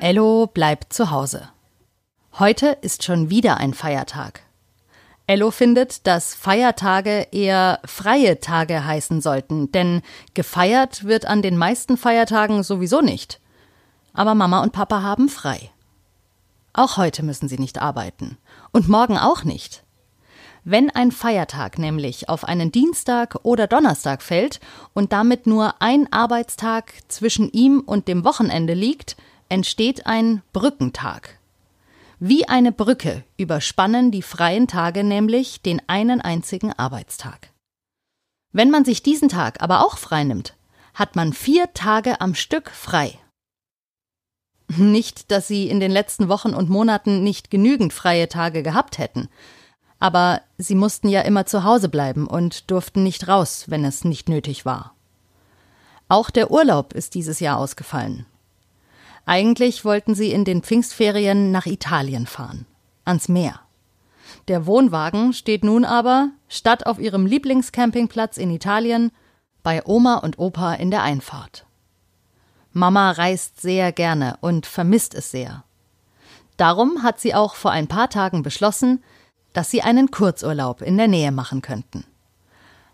Ello bleibt zu Hause. Heute ist schon wieder ein Feiertag. Ello findet, dass Feiertage eher freie Tage heißen sollten, denn gefeiert wird an den meisten Feiertagen sowieso nicht. Aber Mama und Papa haben frei. Auch heute müssen sie nicht arbeiten. Und morgen auch nicht. Wenn ein Feiertag nämlich auf einen Dienstag oder Donnerstag fällt und damit nur ein Arbeitstag zwischen ihm und dem Wochenende liegt, entsteht ein Brückentag. Wie eine Brücke überspannen die freien Tage nämlich den einen einzigen Arbeitstag. Wenn man sich diesen Tag aber auch frei nimmt, hat man vier Tage am Stück frei. Nicht, dass sie in den letzten Wochen und Monaten nicht genügend freie Tage gehabt hätten, aber sie mussten ja immer zu Hause bleiben und durften nicht raus, wenn es nicht nötig war. Auch der Urlaub ist dieses Jahr ausgefallen. Eigentlich wollten sie in den Pfingstferien nach Italien fahren, ans Meer. Der Wohnwagen steht nun aber, statt auf ihrem Lieblingscampingplatz in Italien, bei Oma und Opa in der Einfahrt. Mama reist sehr gerne und vermisst es sehr. Darum hat sie auch vor ein paar Tagen beschlossen, dass sie einen Kurzurlaub in der Nähe machen könnten.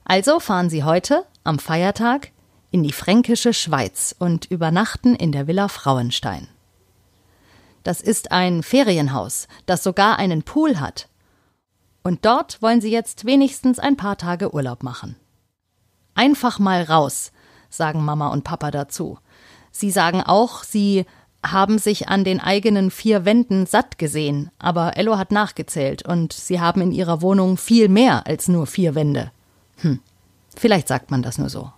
Also fahren sie heute, am Feiertag, in die fränkische Schweiz und übernachten in der Villa Frauenstein. Das ist ein Ferienhaus, das sogar einen Pool hat. Und dort wollen sie jetzt wenigstens ein paar Tage Urlaub machen. Einfach mal raus, sagen Mama und Papa dazu. Sie sagen auch, sie haben sich an den eigenen vier Wänden satt gesehen, aber Ello hat nachgezählt und sie haben in ihrer Wohnung viel mehr als nur vier Wände. Hm, vielleicht sagt man das nur so.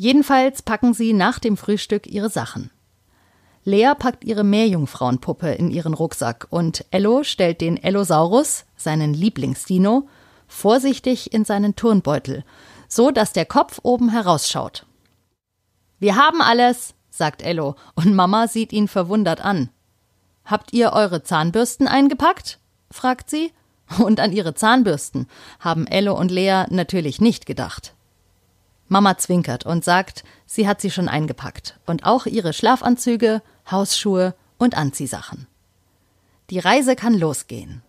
Jedenfalls packen sie nach dem Frühstück ihre Sachen. Lea packt ihre Meerjungfrauenpuppe in ihren Rucksack und Ello stellt den Ellosaurus, seinen Lieblingsdino, vorsichtig in seinen Turnbeutel, so dass der Kopf oben herausschaut. Wir haben alles, sagt Ello, und Mama sieht ihn verwundert an. Habt ihr eure Zahnbürsten eingepackt? fragt sie. Und an ihre Zahnbürsten haben Ello und Lea natürlich nicht gedacht. Mama zwinkert und sagt, sie hat sie schon eingepackt und auch ihre Schlafanzüge, Hausschuhe und Anziehsachen. Die Reise kann losgehen.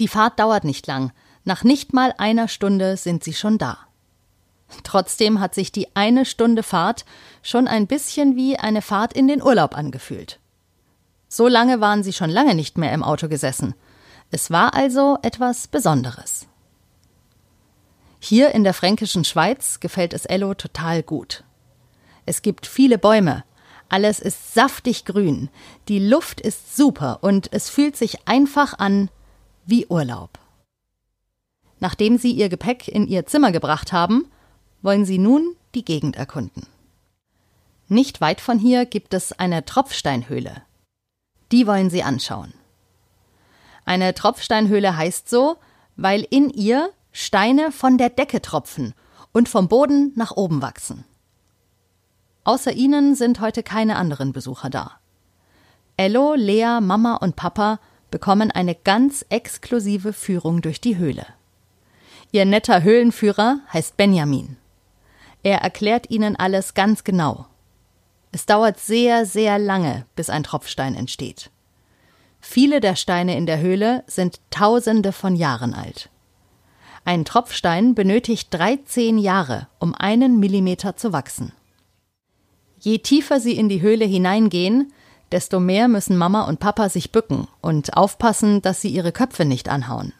Die Fahrt dauert nicht lang, nach nicht mal einer Stunde sind sie schon da. Trotzdem hat sich die eine Stunde Fahrt schon ein bisschen wie eine Fahrt in den Urlaub angefühlt. So lange waren sie schon lange nicht mehr im Auto gesessen. Es war also etwas Besonderes. Hier in der fränkischen Schweiz gefällt es Ello total gut. Es gibt viele Bäume, alles ist saftig grün, die Luft ist super und es fühlt sich einfach an wie Urlaub. Nachdem sie ihr Gepäck in ihr Zimmer gebracht haben, wollen sie nun die Gegend erkunden. Nicht weit von hier gibt es eine Tropfsteinhöhle. Die wollen sie anschauen. Eine Tropfsteinhöhle heißt so, weil in ihr Steine von der Decke tropfen und vom Boden nach oben wachsen. Außer ihnen sind heute keine anderen Besucher da. Ello, Lea, Mama und Papa bekommen eine ganz exklusive Führung durch die Höhle. Ihr netter Höhlenführer heißt Benjamin. Er erklärt ihnen alles ganz genau. Es dauert sehr, sehr lange, bis ein Tropfstein entsteht. Viele der Steine in der Höhle sind Tausende von Jahren alt. Ein Tropfstein benötigt 13 Jahre, um einen Millimeter zu wachsen. Je tiefer sie in die Höhle hineingehen, desto mehr müssen Mama und Papa sich bücken und aufpassen, dass sie ihre Köpfe nicht anhauen.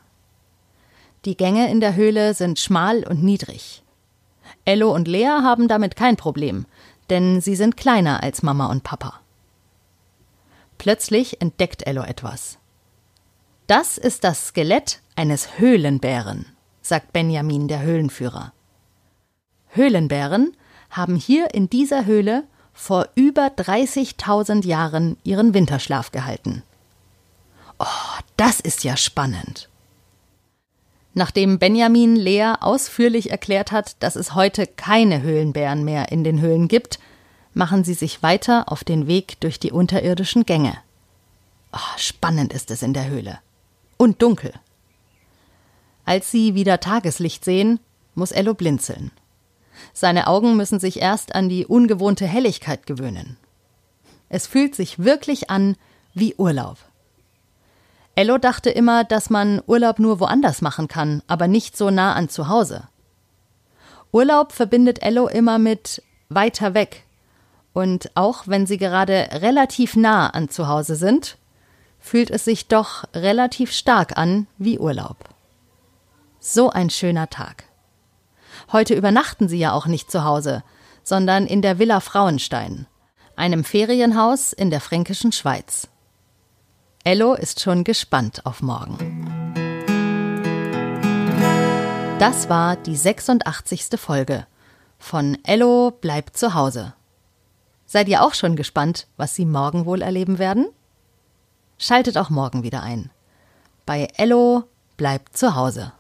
Die Gänge in der Höhle sind schmal und niedrig. Ello und Lea haben damit kein Problem, denn sie sind kleiner als Mama und Papa. Plötzlich entdeckt Ello etwas. Das ist das Skelett eines Höhlenbären sagt Benjamin, der Höhlenführer. Höhlenbären haben hier in dieser Höhle vor über 30.000 Jahren ihren Winterschlaf gehalten. Oh, das ist ja spannend. Nachdem Benjamin Lea ausführlich erklärt hat, dass es heute keine Höhlenbären mehr in den Höhlen gibt, machen sie sich weiter auf den Weg durch die unterirdischen Gänge. Oh, spannend ist es in der Höhle. Und dunkel. Als sie wieder Tageslicht sehen, muss Ello blinzeln. Seine Augen müssen sich erst an die ungewohnte Helligkeit gewöhnen. Es fühlt sich wirklich an wie Urlaub. Ello dachte immer, dass man Urlaub nur woanders machen kann, aber nicht so nah an zu Hause. Urlaub verbindet Ello immer mit weiter weg. Und auch wenn sie gerade relativ nah an zu Hause sind, fühlt es sich doch relativ stark an wie Urlaub. So ein schöner Tag. Heute übernachten sie ja auch nicht zu Hause, sondern in der Villa Frauenstein, einem Ferienhaus in der fränkischen Schweiz. Ello ist schon gespannt auf morgen. Das war die 86. Folge von Ello bleibt zu Hause. Seid ihr auch schon gespannt, was Sie morgen wohl erleben werden? Schaltet auch morgen wieder ein. Bei Ello bleibt zu Hause.